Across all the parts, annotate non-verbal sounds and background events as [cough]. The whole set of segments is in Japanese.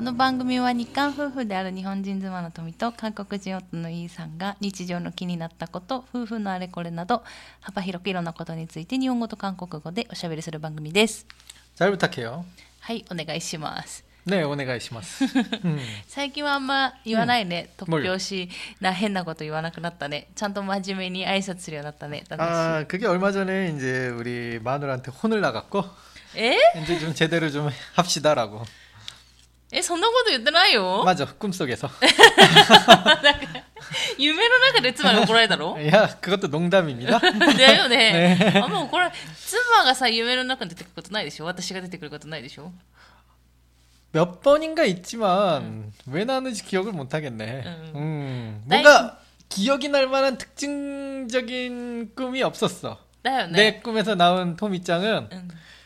この番組は日韓夫婦である日本人妻の富と韓国人夫のイーさんが日常の気になったこと夫婦のあれこれなど幅広くいろんなことについて日本語と韓国語でおしゃべりする番組です 잘 부탁해요. はいお願いします 네, お願いします. 음. [laughs] 最近はあんま言わないね、突拍子な変なこと言わなくなったねちゃんと真面目に挨拶するようになったね 아, 그게 얼마 전에 이제 우리 마누라한테 혼을 나갔고 え 이제 좀 제대로 좀 합시다라고. えそんなこと言ってないよ 맞아, 꿈속에서. 夢の中で妻に怒られたの 야, 그것도 농담입니다. だよね。あんま怒られ、妻がさ、夢の中に出てくることないでしょ私が出てくることないでしょ 몇 번인가 있지만 왜 나는지 기억을 못 하겠네. 음. 음. 나이- 뭔가 기억이 날 만한 특징적인 꿈이 없었어. だよね。 내 꿈에서 나온 토미짱은 うん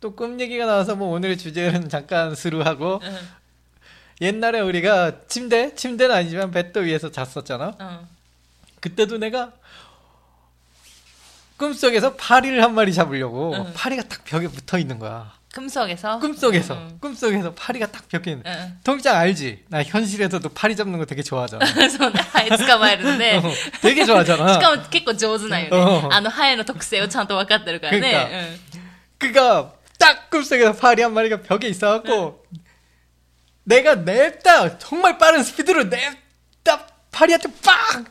또 꿈 얘기가 나와서 뭐 오늘의 주제는 잠깐 스루하고 うん。 옛날에 우리가 침대 침대는 아니지만 베드 위에서 잤었잖아. うん。 그때도 내가 꿈속에서 파리를 한 마리 잡으려고 응. 파리가 딱 벽에 붙어 있는 거야. 꿈속에서? 꿈속에서 응. 꿈속에서 파리가 딱 벽에 있는. うん。 통장 알지? 나 현실에서도 파리 잡는 거 되게 좋아하잖아. [laughs] そうね、ハエ捕まえるんで。 어, 되게 좋아하잖아. し[laughs] かも結構上手なんよね。うんあの、ハエの特性をちゃんと分かってるからね。 그니까 딱 꿈속에서 파리 한 마리가 벽에 있어갖고 내가 냅다 정말 빠른 스피드로 냅다 파리한테 빡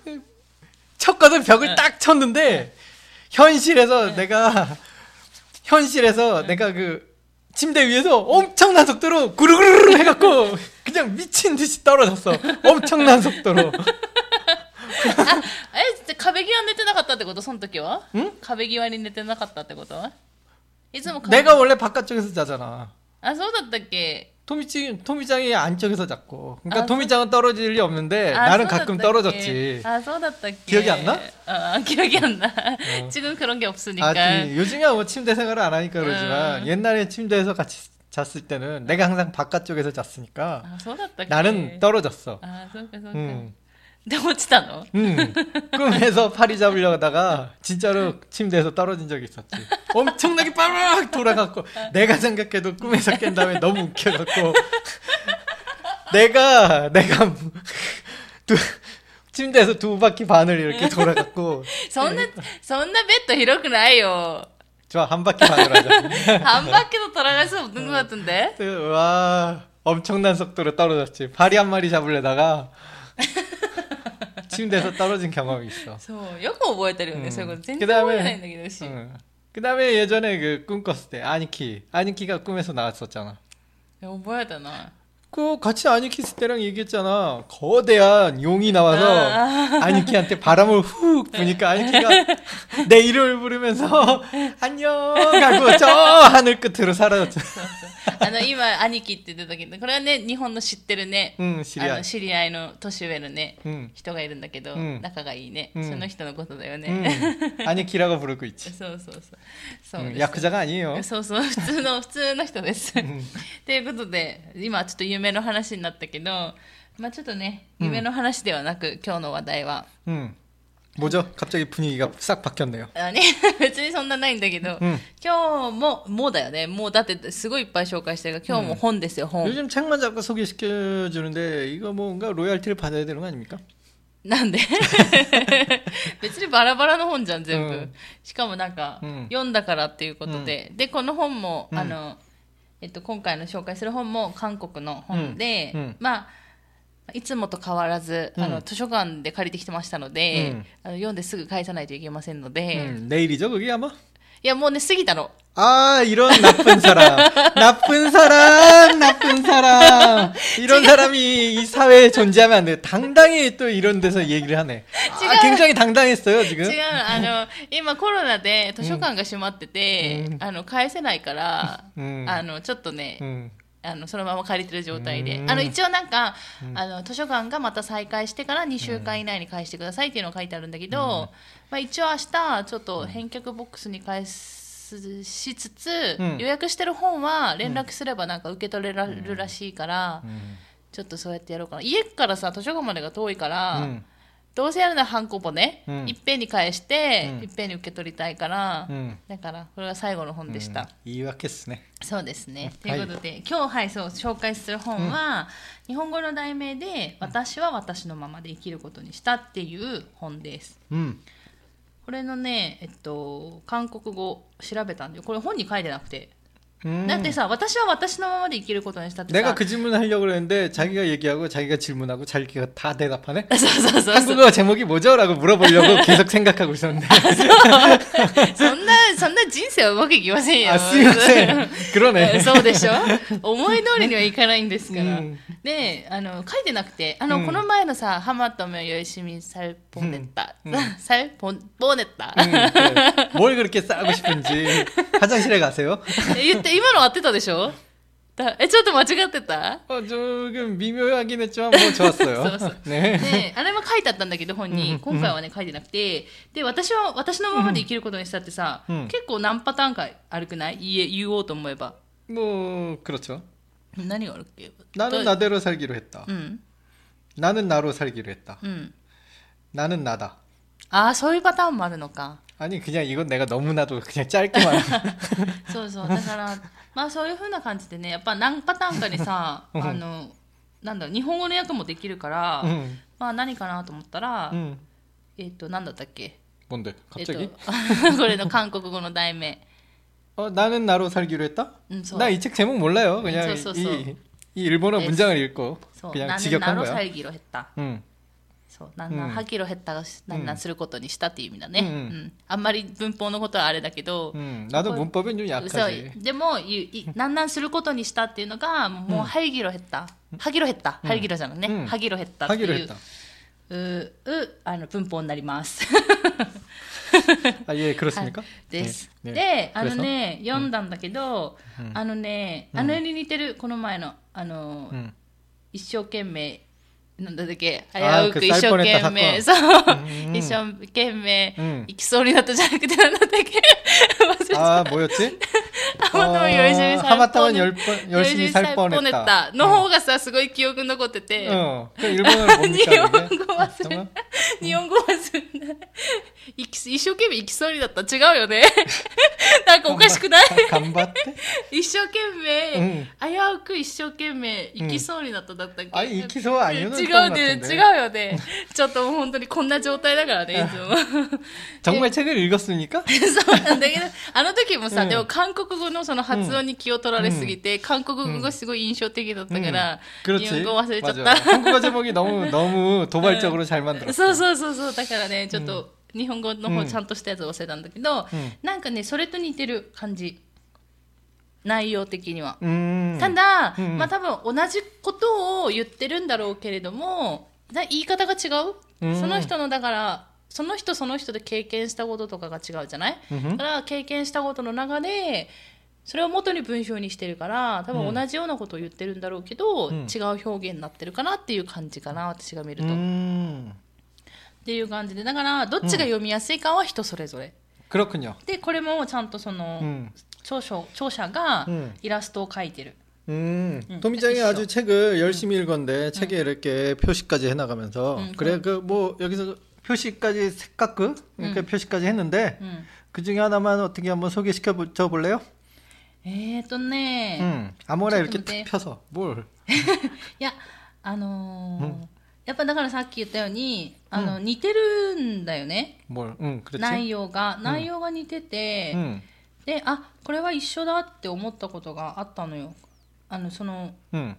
쳤거든 벽을 응. 딱 쳤는데 현실에서 내가 현실에서 내가 그 침대 위에서 엄청난 속도로 구르구르 해갖고 [laughs] 그냥 미친 듯이 떨어졌어 엄청난 속도로 あ、え、じゃあ壁際に寝てなかったってことその時はん壁際に寝てなかったってこと いつも壁 내가 원래 바깥쪽에서 자잖아 あ、そうだったっけ 토미짱, 토미짱이 안쪽에서 잤고. 그러니까 아, 토미짱은 떨어질 리 없는데 あ 나는 そうだったっ 가끔 け 떨어졌지. あ、そうだったっけ 기억이 안 나? 아, 기억이 안 나. 지금 [laughs] 그런 게 없으니까. 아, 요즘이야 뭐 침대 생활을 안 하니까 그러지만 음. 옛날에 침대에서 같이 잤을 때는 내가 항상 바깥쪽에서 잤으니까 あ、そうだったっけ 나는 떨어졌어. あ、そうかそう か。 응. で、落ちたの 응. 꿈에서 파리 잡으려다가 진짜로 침대에서 떨어진 적이 있었지. 엄청나게 빠르르 돌아갔고 내가 생각해도 꿈에서 깬 다음에 너무 웃겨갖고 내가 내가 두, 침대에서 두 바퀴 반을 이렇게 돌아갔고 そんな、そんなベッド広くないよ。 좋아 한 바퀴 반을 하자. 한 바퀴도 돌아갈 수 없는 것 같은데? 와 엄청난 속도로 떨어졌지. 파리 한 마리 잡으려다가 침대에서 떨어진 경험이 있어. [laughs] そう、よく覚えてるよね、うんそういうこと。全然覚えてないんだけどし。 응. 그다음에 예전에 그 꿈 꿨을 때 아니키 아니키가 꿈에서 나왔었잖아. 覚えたな。 그 같이 아니키 있을 때랑 얘기했잖아. 거대한 용이 나와서 아. 아니키한테 바람을 훅 부니까 아니키가 내 이름을 부르면서 [laughs] 안녕 하고 저 하늘 끝으로 사라졌죠. あ[laughs] の、今、兄貴って言ってたけど、これはね、日本の知ってるね、 응, あ 시리아. の、知り合いの年上のね、 응. 人がいるんだけど、うん仲がいいね、うんその人のことだよね。 응. 아니키라고 부르고 있지. そうそうそう。そうで 응, す 야쿠자가 아니에요. そうそう、普通の、普通の人です。んということで、今ちょっと夢の話になったけど、まあちょっとね、うん夢の話ではなく、今日の話題は、 응. 뭐죠? 갑자기 분위기가 싹 바뀌었네요. あね、[laughs] 別にそんなないんだけど、うん今日も、もうだよね。もうだってすごいいっぱい紹介してるから、今日も本ですよ、本。 요즘 책만 자꾸 소개시켜 주는데 이거 뭔가 로얄티를 받아야 되는 거 아닙니까? なんで[laughs] 別にバラバラの本じゃん、全部。うんしかもなんか、うん読んだからっていうことで。で、この本も、うんあの、えっと、今回の紹介する本も韓国の本で、うんうんまあ、 いつもと変わらず、あの、うん図書館で借りてきてましたので、うんあの読んですぐ返さないといけませんので、 음, 내일이죠, 그게 아마? いや、もうね、過ぎたの。 아, 이런 나쁜 사람. 나쁜 사람, 나쁜 사람. 이런 사람이 이 사회에 존재하면 안 돼. 당당히 또 이런 데서 얘기를 하네. 아, 굉장히 당당했어요, 지금. 違う、あの、今コロナで図書館が閉まってて、うんあの、返せないから、 음, あの、ちょっとね、 음. あのそのまま借りてる状態で。うん。あの一応なんか、うん。あの図書館がまた再開してから2週間以内に返してくださいっていうのが書いてあるんだけど、まあ、一応明日ちょっと返却ボックスに返すしつつ、うん。予約してる本は連絡すればなんか受け取れるらしいから、うん。ちょっとそうやってやろうかな。家からさ図書館までが遠いから、うんどうせやるならハンコポね、うん。いっぺんに返して、うん。いっぺんに受け取りたいから、うん。だからこれが最後の本でした、うん。言い訳っすね。そうですね。とはい。いうことで、今日はいそう紹介する本は、日本語の題名で「私は私のままで生きることにした」っていう本です。うん。これのね、えっと、韓国語調べたんでこれ本に書いてなくて、 음. だってさ私は私のままで生きることにしたってさ 내가 그 질문 하려고 그랬는데 자기가 얘기하고 자기가 질문하고 자기가 다 대답하네. そうそうそうそう 한국어 제목이 뭐죠?라고 물어보려고 계속 생각하고 있었는데. そんなそんな人生はうまくいきませんよ 아, 쓰이마세. 그러네. そうでしょ思い通りにはいかないんですから、うんであの書いてなくてあの、うんこの前のさ「ハマトメよいしみサルポネッタ」うんサルポポネッタ、 음, 그래. 뭘 그렇게 싸고 싶은지 화장실에 가세요. 言って 今の合ってたでしょだえちょっと間違ってた 어, 조금 미묘하긴 했지만 뭐 좋았어요. そうそう 네. であれは書いてあったんだけど本に、うん今回はね書いてなくてで私は私のままで生きることにしたってさ、うん結構何パターンかあるくない言え言おうと思えば 뭐 그렇죠. 何があるっけ 나는 나대로 살기로 했다. うん 나는 나로 살기로 했다. うん 나는 나다. ああそういうパターンもあるのか 아니 그냥 이건 내가 너무나도 그냥 짧게만 そうそうだからまあそういうふうな感じでねやっぱ何パターンかにさうんあのなんだろう日本語の訳もできるから、 음, まあ何かなと思ったら、 음. えっ、となんだったっけ 뭔데 えっ、と 갑자기 [laughs] これの韓国語の題名 어, 나는 나로 살기로 했다? 음, 저- 나 이 책 제목 몰라요. 그냥 음, 저, 저, 이, 이 일본어 네. 문장을 읽고 そう 그냥 何 직역한 ナロ 거야. サイギロ減った、 응. そうなんなんうんハギロ減ったがなんなんすることにしたっていう意味だね、うんうんあんまり文法のことはあれだけど、 응. 나도 그거- 문법은 좀 そ 약하지. うでもいい[laughs] なんなんすることにしたっていうのがもうハギロ減った、ハギロ減った、ハギロじゃんね、うんハギロ減ったっていう 하기로 했다. ううあの文法になります。 [laughs] 아, 예, 그렇습니까? です。 네, で 네. あの 그래서? ね、読んだんだけど、うんあのね、うんあの絵に似てるこの前のあの、 응. 一生懸命 なんだっけ危あーうく一生懸命くそう、うん一生懸命、うん行きそうになったじゃなくてなんだったっけ忘れちゃっ 아, 뭐였지? たハマタマ열심히 살 하마타만 뻔- 열 번, 열심히 살 뻔했다. たの方がさすごい記憶に残ってて、 어. 그 일본어로 뭡니까? 日本 그게? 語忘れ 잠깐만. 日本語忘れない行き一生懸命行きそうになった違うよね[laughs] なんかおかしくない 간바테? 一生懸命、うん危うく一生懸命行きそうになっただったっけ、 아니, 이키소 아니요는 違 것 うね 같은데. 違うよねちょっともう本当にこんな状態だからねいつも 정말 책을 읽었습니까? [laughs] そうなんだけどあの時もさ、うんでも韓国語のその発音に気を取られすぎて、韓国語がすごい印象的だったから、 음, 日 그렇지. 本語忘れちゃっ 맞아. た 한국어 제목이 너무 [laughs] 너무 도발적으로 잘 만들었어. [laughs] そうそうそうそうだからねちょっと日本語の方ちゃんとしたやつ忘れたんだけど、うんなんかねそれと似てる感じ 内容的には、 음. ただ、うんまあ多分同じことを言ってるんだろうけれどもだ言い方が違う、うんその人のだからその人その人で経験したこととかが違うじゃない、うんだから経験したことの中でそれを元に文章にしてるから多分同じようなことを言ってるんだろうけど、うん違う表現になってるかなっていう感じかな私が見ると、っ 음. ていう感じでだからどっちが読みやすいかは人それぞれ、 그렇군요. でこれもちゃんとその、 음. 著書著者がうんイラストを描いてる、 음, 응, 도미짱이 있어. 아주 책을 열심히 읽었는데 책에 이렇게 표시까지 해나가면서 응, 그래 그 뭐 여기서 표시까지 색깔그 이렇게 표시까지 했는데 うん、 그 중에 하나만 어떻게 한번 소개시켜 보- 줘 볼래요? えーとね、 음, 아무나 이렇게 좀 네. 탁 펴서 뭘? [laughs] いやあのーうんやっぱだからさっき言ったようにあの、似てるんだよね 뭘? 응, 그렇지. 内容が内容が似てて、 응, であこれは一緒だって思ったことがあったのよあのその 응,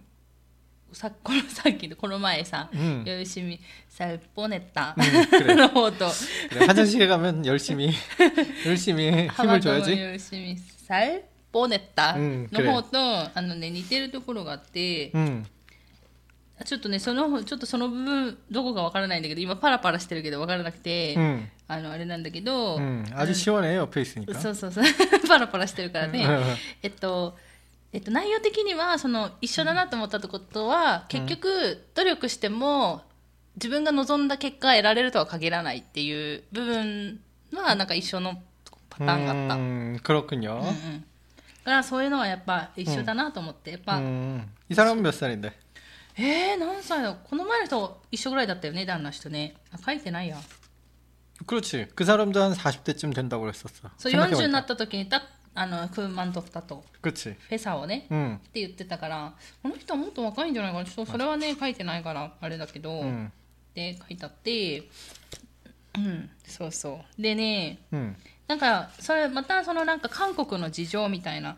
さ[laughs] このさっきのこの前さうん「よしみさポネッタ」 응, 그래. の方と 그래. 화장실에 가면 열심히 열심히 「ハマ 힘을 トの 줘야지. よしみさポネッタ」うんの方と、あのね似てるところがあって、 응, ちょっとねそのちょっとその部分どこかわからないんだけど今パラパラしてるけどわからなくて、 응, あのあれなんだけど、 응. 아주 시원해 옆에 있으니까. そうそうそう[laughs] パラパラしてるからね、 응, えっと えっと、内容的にはその一緒だなと思ったことは、結局努力しても自分が望んだ結果が得られるとは限らないっていう部分はなんか一緒のパターンがあった。うん 음, 그렇군요. うんだからそういうのはやっぱ一緒だなと思って、やっぱ、 음, 이 사람은 몇 살인데? えー、何歳だこの前の人一緒ぐらいだったよね旦那人ねあ書いてないや 그렇지. 그 사람도 한 40대쯤 된다고 그랬었어. そう 생각해보니까. 40になった時にたあのクーマントフタと 그렇지. フェサをね、 응. って言ってたからこの人はもっと若いんじゃないかなちょっとそれはね書いてないからあれだけど、 응. で書いてあってうんそうそうでね 응. なんかそれまたそのなんか韓国の事情みたいな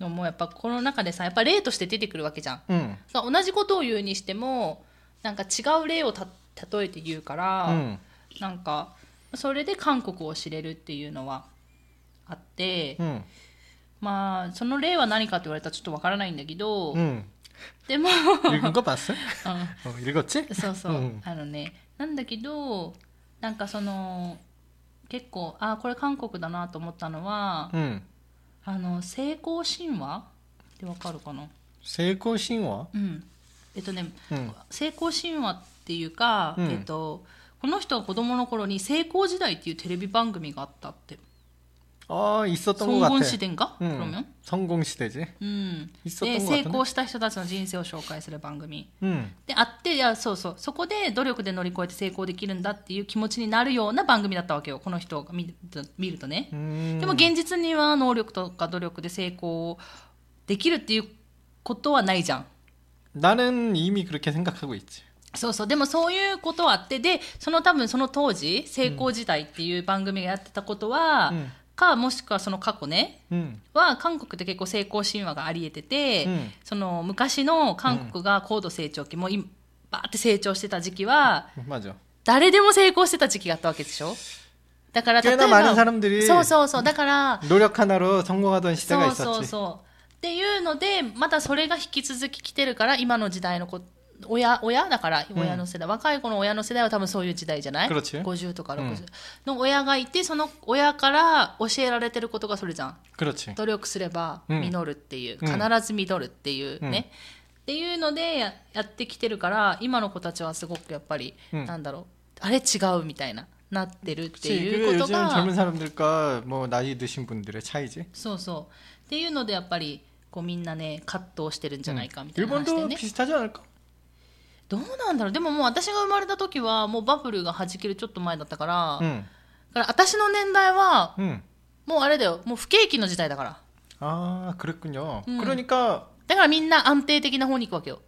のもやっぱこの中でさやっぱ例として出てくるわけじゃん 응. 同じことを言うにしてもなんか違う例をた例えて言うから、 응. なんかそれで韓国を知れるっていうのはあって、 응. まあその例は何かって言われたらちょっとわからないんだけど、 응. でも、 읽은 [laughs] 거 봤어? うん 어, 읽었지? そうそう、うんあのねなんだけどなんかその結構あこれ韓国だなと思ったのは、 응. あの成功神話ってわかるかな 세고 신화? うんえっとね、うん成功神話っていうか、うんえっと この人が子供の頃に成功時代っていうテレビ番組があったって 아, 있었던 것 総 같아. 合시대인가 응. 그러면 성공 시대지. うん、 있었던 で 것 成 같은데. 功した人たちの人生を紹介する番組 응. であっていやそうそうそこで努力で乗り越えて成功できるんだっていう気持ちになるような番組だったわけよこの人が見ると見るとね、 음. でも現実には能力とか努力で成功できるっていうことはないじゃん 나는 이미 그렇게 생각하고 있지. そうそうでもそういうことはあってでその多分その当時成功時代っていう番組がやってたことは、うんかもしくはその過去ね 응. は韓国って結構成功神話がありえてて、うんその昔の韓国が高度成長期もういバーって成長してた時期は 맞아. 誰でも成功してた時期があったわけでしょだから例え 꽤나 ば 많은 사람들이 そうそうそうだから 노력 하나로 성공하던 시대가 そうそう 있었지. そうっていうのでまたそれが引き続き来てるから今の時代の子 親親だから親の世代、若い子の親の世代は多分そういう時代じゃない 그렇지. 50とか60、うんの親がいてその親から教えられてることがそれじゃん 그렇지. 努力すればうん実るっていう、うん必ず実るっていうね、っていうのでややってきてるから今の子たちはすごくやっぱり、うんなんだろうあれ違うみたいななってるって 그치. い 그게 うこと 요즘 が 젊은 사람들과 뭐 나이 드신 분들의 차이지. そうそうっていうのでやっぱりこうみんなね葛藤してるんじゃないかみたいな話で 일본도 ね、 비슷하지 않을까? どうなんだろうでももう私が生まれた時はもうバブルが弾けるちょっと前だったから、だ 응. から私の年代は 응. もうあれだよもう不景気の時代だから 아, 그랬군요. 음. 그러니까 だからみんな安定的な方に行くわけよ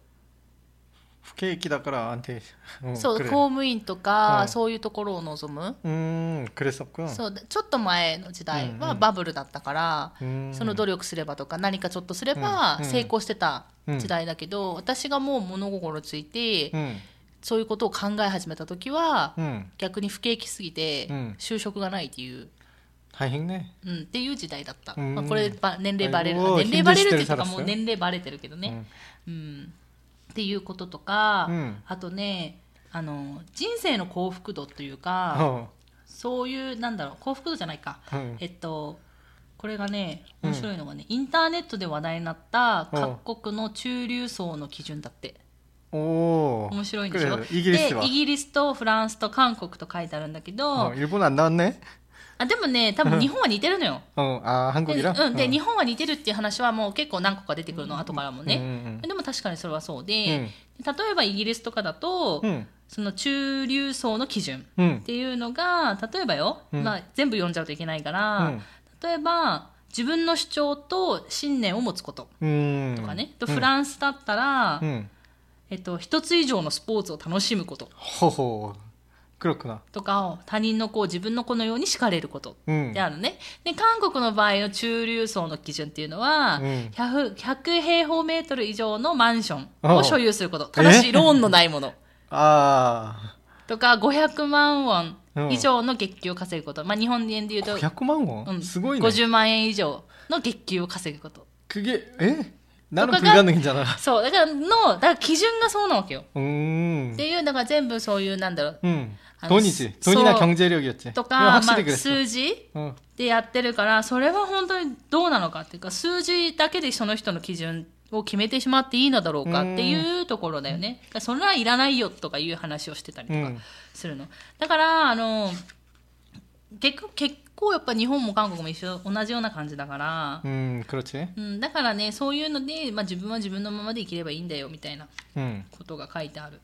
不景気だから安定そう公務員とか、そういうところを望む。うんクレソそうちょっと前の時代はバブルだったから、うん。うん、その努力すればとか何かちょっとすれば成功してた時代だけど、うん、私がもう物心ついて、うん、そういうことを考え始めた時は、逆に不景気すぎて、就職がないっていう。大変ね、うん、っていう時代だった、まあ、これ年齢バレる。年齢バレるっていうかもう年齢バレてるけどね、うん。っていうこととか、うん、あとねあの人生の幸福度というか、そういうなんだろう幸福度じゃないか、うん、えっとこれがね面白いのがね、うん、インターネットで話題になった各国の中流層の基準だって。お面白いんでしょ？イギリスでイギリスとフランスと韓国と書いてあるんだけど、日本はあでもね多分日本は似てるのよ。うん、あ韓国で,、うん。で日本は似てるっていう話はもう結構何個か出てくるの後からもね、でも確かにそれはそうで、例えばイギリスとかだと、その中流層の基準っていうのが、例えばよ、まあ、全部読んじゃうといけないから、例えば自分の主張と信念を持つこととかね、とフランスだったら、えっと、一つ以上のスポーツを楽しむこと。ほほう。렇구나. とか他人の子を自分の子のように叱れることうんってあるね、で韓国の場合の中流層の基準っていうのは、うん 100, 100平方メートル以上のマンションあを所有することただしえローンのないもの [laughs] 아. とか500万ウォうんン以上の月給を稼ぐこと、まあ、日本円で言うと、 100만 원? うん、 스고이네. 50万円以上の月給を稼ぐこと 그게 에? 나는 とかが 불가능이잖아. そうだからのだから基準がそうなわけよ 음. っていうだから全部そういうなんだろう 음. 아, 돈이지. 소- 돈이나 소- 경제력이었지. と 그건 か、まあ 확실히 、 그랬어. 数字 어. でやってるからそれは本当にどうなのかっていうか数字だけでその人の基準を決めてしまっていいのだろうかっていうところだよね。だからそれはいらないよとかいう話をしてたりとか 음. するの。だから、あの、結構、結 構やっぱ日本も韓国も一緒同じような感じだから、うん、うん、だからねそういうので、まあ、自分は自分のままで生きればいいんだよみたいなことが書いてある。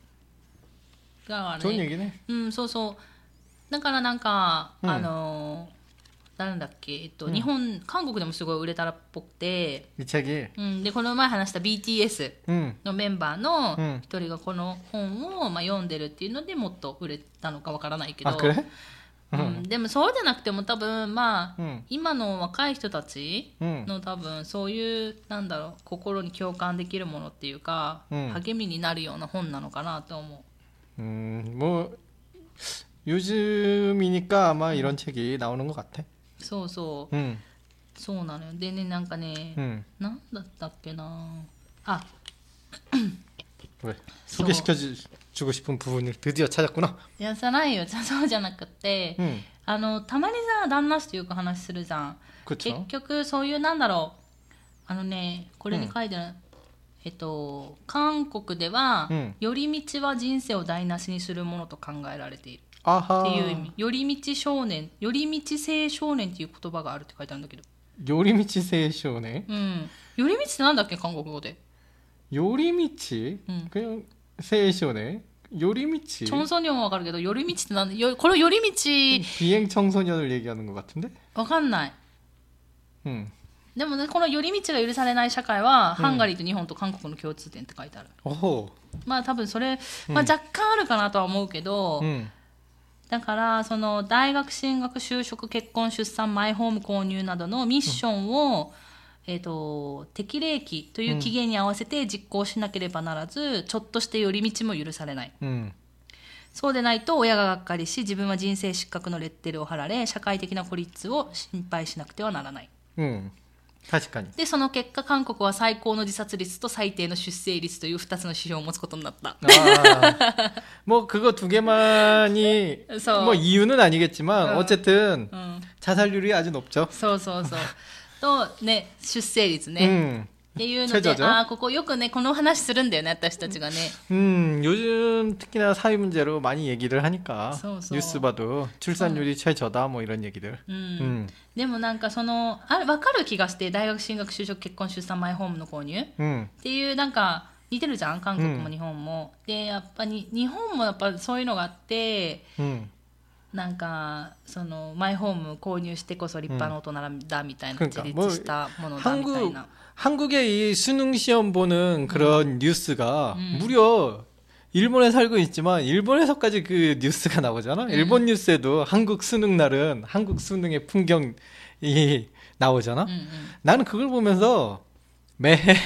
だからね、ね、うん、そうそう。だからなんか、うん、あのなんだっけ、えっと、うん、日本韓国でもすごい売れたらっぽくて、うん、でこの前話した BTS のメンバーの一人がこの本を、まあ、読んでるっていうのでもっと売れたのかわからないけど。うん、でもそうじゃなくても多分まあ、 음. 今の若い人たち 음. の多分そういうなんだろう心に共感できるものっていうか、うん励みになるような本なのかなと思 음, 뭐 요즘이니까 아마 이런 책이 나오는 것 같아. うそうそう 음. そうなのよでねなんかね、 음. なんだったっけなあ 왜? 소개시켜 주, 주고 싶은 부분을 드디어 찾았구나. いやじゃないよじゃそうじゃなくて、 음. あのたまにさ旦那氏とよく話するじゃん 그렇죠. 結局そういうなんだろうあのねこれに書いてある、えっと韓国では、うん寄り道は人生を台無しにするものと考えられている 아하. っていう意味寄り道少年寄り道青少年っていう言葉があるって書いてあるんだけど 요리미치 세쇼네. うん寄り道ってなんだっけ韓国語で 요리미치? 음. 그냥 세쇼네. 요리미치. チョンソニョンはわかるけど寄り道ってなんだよこれ寄り道 비행 청소년을 얘기하는 것 같은데? わかんない 음. でもねこの寄り道が許されない社会は、ハンガリーと日本と韓国の共通点って書いてある 어허. まあ多分それ、まあ、若干あるかなとは思うけど、 음. だからその大学進学就職結婚出産マイホーム購入などのミッションを、 えー、と適齢期という期限に合わせて実行しなければならず、ちょっとして寄り道も許されない 음. そうでないと親ががっかりし自分は人生失格のレッテルを貼られ社会的な孤立を心配しなくてはならない 음. 確かに。でその結果韓国は最高の自殺率と最低の出生率という2つの指標を持つことになった [laughs] 아, 뭐 그거 두 개만이 그래서- 뭐 이유는 아니겠지만 어. 어쨌든 うん、 자살률이 아주 높죠. [laughs] そうそうそう とね出生率ね、 음. っていうので、최저죠 ああ、ここよくね、この話するんだよね、私たちがね。 음, 요즘 특히나 사회 문제로 많이 얘기를 하니까 소, 소. 뉴스 봐도 출산율이 최저다 뭐 이런 얘기들. うん。 음. でもなんかその、あれ、わかる気がして、大学進学、就職、結婚、出産、マイホームの購入っ 음. ていう、なんか、似てるじゃん、韓国も日本も。で、やっぱり、日本もやっぱそういうのがあって、 음. なんか、その、マイホーム購入してこそ立派な大人だみたいな、 그러니까 自立 뭐 したものだみたい 한국 な。 한국의 이 수능 시험 보는 그런 뉴스가 음. 무려 일본에 살고 있지만 일본에서까지 그 뉴스가 나오잖아. 일본 뉴스에도 한국 수능 날은 한국 수능의 풍경이 나오잖아. うんうん。 나는 그걸 보면서 매해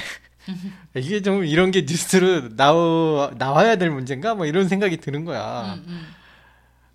[laughs] 이게 좀 이런 게 뉴스로 나오, 나와야 될 문제인가? 뭐 이런 생각이 드는 うん 거야. うん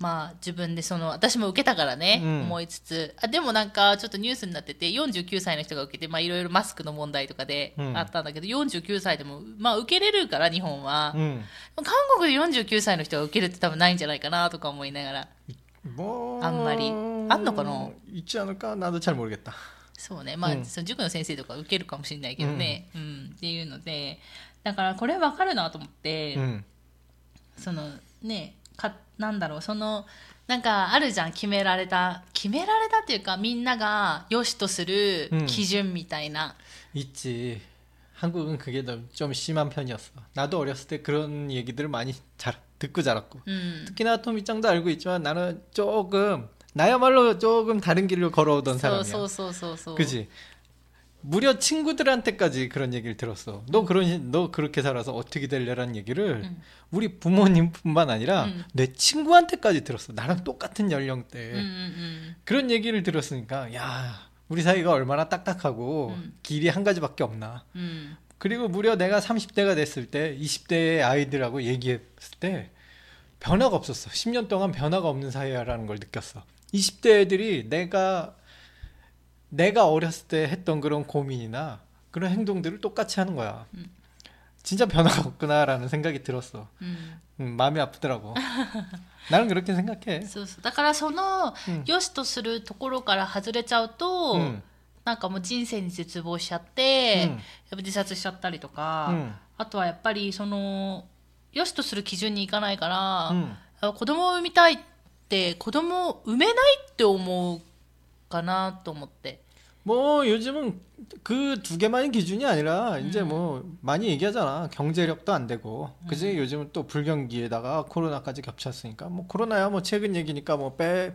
まあ自分でその私も受けたからね、うん思いつつあでもなんかちょっとニュースになってて49歳の人が受けてまあいろいろマスクの問題とかでうんあったんだけど、49歳でもまあ受けれるから日本は、 음. 韓国で49歳の人が受けるって多分ないんじゃないかなとか思いながら 뭐 앞말이 안 넣거나. 있지 않을까? 나도 잘 모르겠다. そうねまあ、うんその塾の先生とか受けるかもしれないけどね、うんっていうのでだからこれ分かるなと思って、 음, そのねか なんだろうそのなんかあるじゃん決められた決められたっていうかみんなが良しとするうん基準みたいな、 있지. 한국은 그게 좀- 좀 심한 편이었어. 나도 어렸을 때 그런 얘기들을 많이 잘 듣고 자랐고. うん、 특히나 토미짱도 알고 있지만 나는 조금 나야말로 조금 다른 길을 걸어오던 そう 사람이야. そうそうそうそう 그지? 무려 친구들한테까지 그런 얘기를 들었어. 너 그런 시- 너 그렇게 살아서 어떻게 될래라는 얘기를 음. 우리 부모님뿐만 아니라 음. 내 친구한테까지 들었어. 나랑 똑같은 연령대. 음, 음, 그런 얘기를 들었으니까 야 우리 사이가 얼마나 딱딱하고 음. 길이 한 가지밖에 없나. 음, 음. 그리고 무려 내가 30대가 됐을 때 20대의 아이들하고 얘기했을 때 변화가 없었어. 10년 동안 변화가 없는 사이야라는 걸 느꼈어. 20대 애들이 내가 내가 어렸을 때 했던 그런 고민이나 그런 행동들을 똑같이 하는 거야. 음. 진짜 변화가 없구나라는 생각이 들었어. うん、 음, 마음이 아프더라고. 나는 그렇게 생각해.そうそうだからその、うん良しとするところから外れちゃうと、 음, なんかもう人生に絶望しちゃって、 음, やっぱ自殺しちゃったりとか、 음, あとはやっぱりその良しとする基準にいかないから、 음. 子供を産みたいって子供を産めないって思う かなと思って。 뭐 요즘은 그 두 개만이 기준이 아니라 이제 뭐 많이 얘기하잖아 경제력도 안 되고 그지 요즘은 또 불경기에다가 코로나까지 겹쳤으니까 뭐 코로나야 뭐 최근 얘기니까 뭐 빼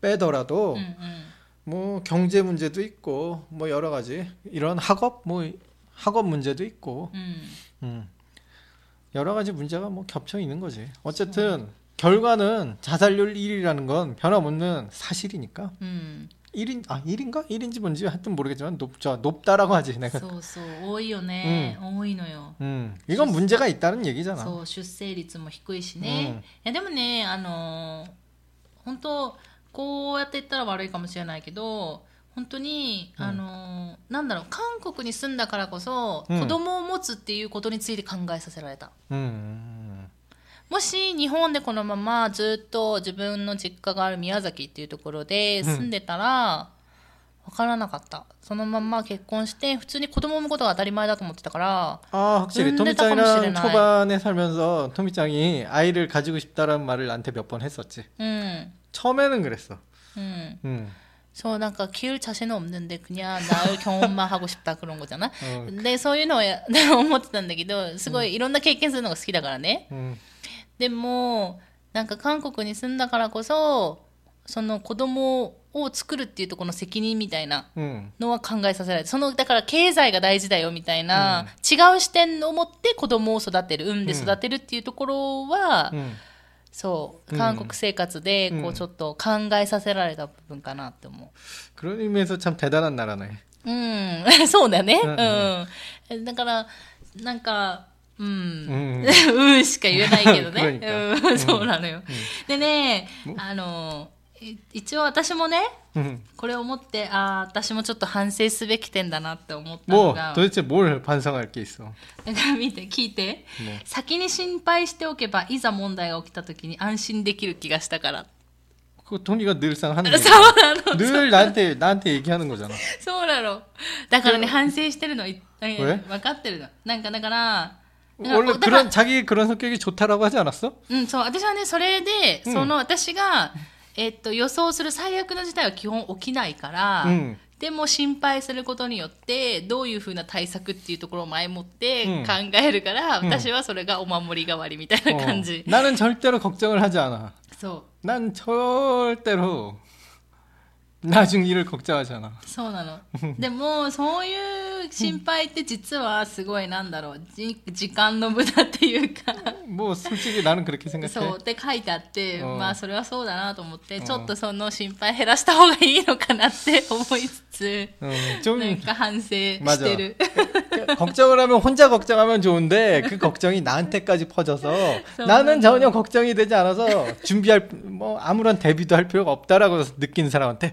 빼더라도 うんうん 뭐 경제 문제도 있고 뭐 여러 가지 이런 학업 뭐 학업 문제도 있고 うん、 음. 여러 가지 문제가 뭐 겹쳐 있는 거지 어쨌든 결과는 자살률 1위라는 건 변함없는 사실이니까 うん、 1인 아 1인가 1인지 뭔지 하여튼 모르겠지만 높죠 높다라고 하지 내가 そうそう多いよね、多いのよ 음 이건 문제가 있다는 얘기잖아 そう出生率も低いしね、うんいやでもねあのー本当こうやって言ったら悪いかもしれないけど本当に、うんあのーなんだろう韓国に住んだからこそ、うん子供を持つっていうことについて考えさせられた 음, もし日本でこのままずっと自分の実家がある宮崎っていうところで住んでたら、分からなかったそのまま結婚して普通に子供を産むことが当たり前だと思ってたから 아 확실히 근데 토미짱이랑 조금 초반에 살면서 토미짱이 아이를 가지고 싶다라는 말을 나한테 몇 번 했었지 うん、 처음에는 그랬어 うん、 음.そうなんか키울 자신은 없는데 그냥 나을 경험만 [laughs] 하고 싶다 그런 거잖아. 어, でそういうのをや[laughs] 思ってたんだけどすごいいろんな経験するのが好きだからね。 음, でもなんか韓国に住んだからこそその子供を作るっていうところの責任みたいな 음, のは考えさせられてそのだから経済が大事だよみたいな、違う視点を持って子供を育てる産んで育てるっていうところは、 음. そううん韓国生活でこううんちょっと考えさせられた部分かなって思う。 그런 의미에서 참 대단한 나라네 う[laughs] ん、そうだね。うんうん。だから、なんか、 うん。 음. うんしか言えないけどね。 그러니까 うん、そうなのよ。でね、あの、い一応私もね、 음. これを思って、ああ、私もちょっと反省すべき点だなって思ったの 뭐 が、 도대체 뭘 반성할 게 있어 だから見て、聞いて、 뭐 先に心配しておけば、いざ問題が起きた時に安心できる気がしたから。 그거 토미가 늘상 하는 얘기 そうなの。 늘 나한테 나한테 얘기하는 거잖아 そうなの。だからね、反省してるの、いええ分かってるの。なんかだから、 원래 だから 그런 자기 그런 성격이 좋다라고 하지 않았어? うん、そう、私はね、それで、うんその私が、えっと、予想する最悪の事態は基本起きないから、 음. でも心配することによって、どういうふうな対策っていうところを前もってうん考えるから、うん私はそれがお守り代わりみたいな 어, 感じ。 나는 절대로 걱정을 하지 않아 そう。 난 절대로 나중 일을 걱정하지 않아 そうなの。でも、そういう心配って実はすごいなんだろう、じ時間の無駄っていうか、 뭐 솔직히 나는 그렇게 생각해 そうって書いてあって、うんまあそれはそうだなと思って、うんちょっとその心配減らした方がいいのかなって思いつつ、 어, 좀 なんか反省し 맞아 てる。 걱정을 하면 혼자 걱정하면 좋은데 그 걱정이 나한테까지 퍼져서 나는 전혀 걱정이 되지 않아서 준비할 뭐 아무런 대비도 할 필요가 없다라고 느끼는 사람한테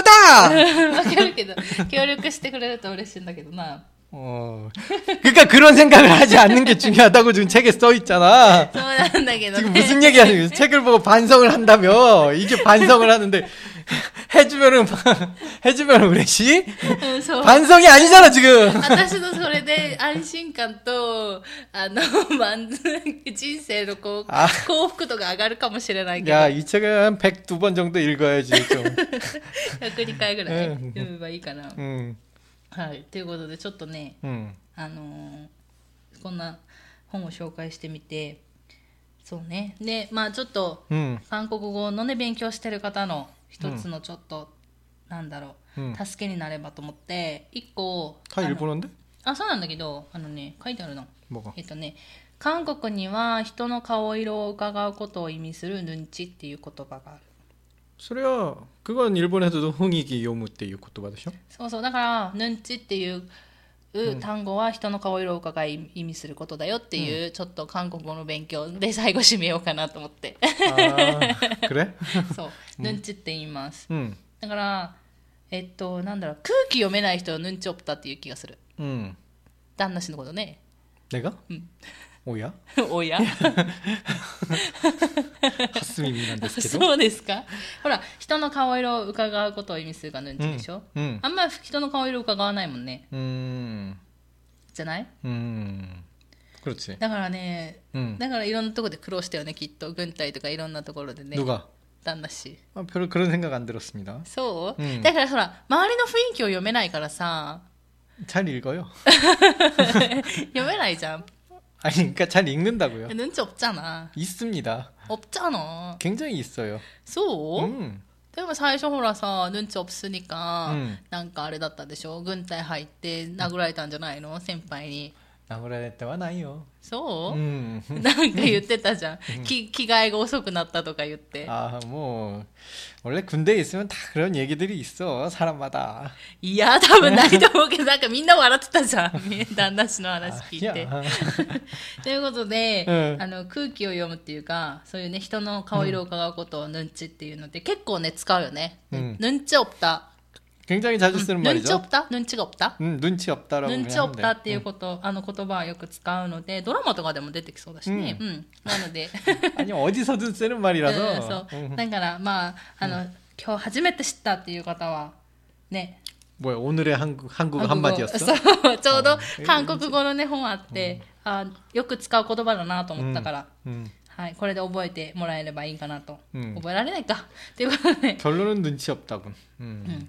分[laughs] かるけど、協力してくれると嬉しいんだけどな。 어 그러니까 그런 생각을 하지 않는 게 중요하다고 지금 책에 써 있잖아 そうなんだけど 지금 ね。 무슨 얘기하는 거야 책을 보고 반성을 한다며 이게 반성을 하는데 해주면은 해주면嬉しい? うんそう 반성이 아니잖아 지금. 私のそれで安心感と、あの、満足人生のこうあ幸福度が上がるかもしれないけど、 야, 이 책은 한 102번 정도 읽어야지 좀. 102回ぐらいうん読めばいいかな。 음. はい。ということで、ちょっとね、 음. あのーこんな本を紹介してみて、 そうね。で、まあちょっと、 음. 韓国語のね、勉強してる方の一つのちょっと、なんだろう、うん助けになればと思って、一個、 다 あの 일본어인데? あ、そうなんだけど、あのね、書いてあるの。 뭐가? えっとね、韓国には人の顔色を伺うことを意味するヌンチっていう言葉がある。 소리야, 그건 일본에서도 흥이기 요무っていう言葉でしょ?そうそう、だから、ヌンチっていう 単語は人の顔色を伺い意味することだよっていう、ちょっと韓国語の勉強で最後締めようかなと思って。 아, 그래? [laughs] そう、ヌンチって言います。 음. だから、えっと、なんだろう、空気読めない人はヌンチオプタっていう気がする。 음. 旦那氏のことね。 내가? 음. 오야? [laughs] おや [laughs] 하스미미なんですけど.そうですかほら、人の顔色を伺うことを意味するがヌンチでしょ、 음. あんま人の顔色を伺わないもんね。 음. じゃない 음. 그렇지. だからね、 음. だからいろんなところで苦労したよね、きっと。軍隊とかいろんなところでね。 누가? 旦那氏。 아, 별로 그런 생각 안 들었습니다. そう、うんだからほら、周りの雰囲気を読めないからさ、 잘 읽어요. [laughs] 読めないじゃん。 아니, 그러니까 잘 읽는다고요. 눈치 없잖아. 있습니다. 없잖아. 굉장히 있어요. そう、 음. でも最初ほらさ、눈치 없으니까、うんなんかあれだったでしょ軍隊入って殴られたんじゃないの先輩に。 나무라 때와 나요. そう、 음. なんか言ってたじゃん。き着替えが遅くなったとか言って。 아, 뭐 원래 군대에 있으면 다 그런 얘기들이 있어. 사람마다. いや、多分ないと思うけど、なんかみんな笑ってたじゃん。旦那氏の話聞いて。 아니야. ということで、うんあの空気を読むっていうか、そういうね、人の顔色を伺うことをヌンチっていうので、結構ね、使うよね。うんヌンチオプタ。 굉장히 자주 쓰는 ヌンチオ 말이죠. プタヌンチがオプタ 음, 눈치 없다라고 ヌン 그냥 チオ 하면 プ 돼. タっていうこと、あの言葉はよく使うので、ドラマとかでも出てきそうだしね。うん。なので、 아니 [laughs] 어디서든 쓰는 うん 말이라서. そう 음. だから、まあ、あの、今日初めて知ったっていう方は、ね、 뭐야 오늘의 한국 한국어 韓国語 한마디였어? そう、ちょうど韓国語のね、本あって、あよく使う言葉だなと思ったから、 음. はい、これで覚えてもらえればいいかなと。うん覚えられないか。ということで、 결론은 [laughs] 눈치 없다군. 음. うん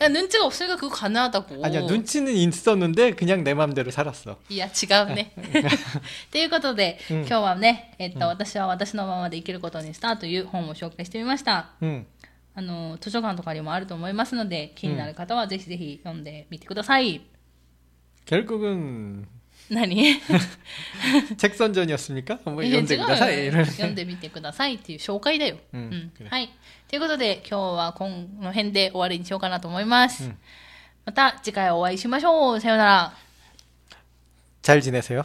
야, 눈치가 없으니까 그거 가능하다고 아니야 눈치는 있었는데 그냥 내 맘대로 살았어. いや違うね。ということで、うん今日はね、えっと私は私のままで生きることにしたという本を紹介してみました。 응. あの図書館とかにもあると思いますので気になる方はぜひぜひ読んでみてください。 결국은 何 책 선전이었습니까? 뭐 いや違う 연대 よ 그다사이 読んでみてくださいっていう紹介だよ。うんうんくれはい。ということで今日はこの辺で終わりにしようかなと思います。また次回お会いしましょう。さようなら。 잘 지내세요.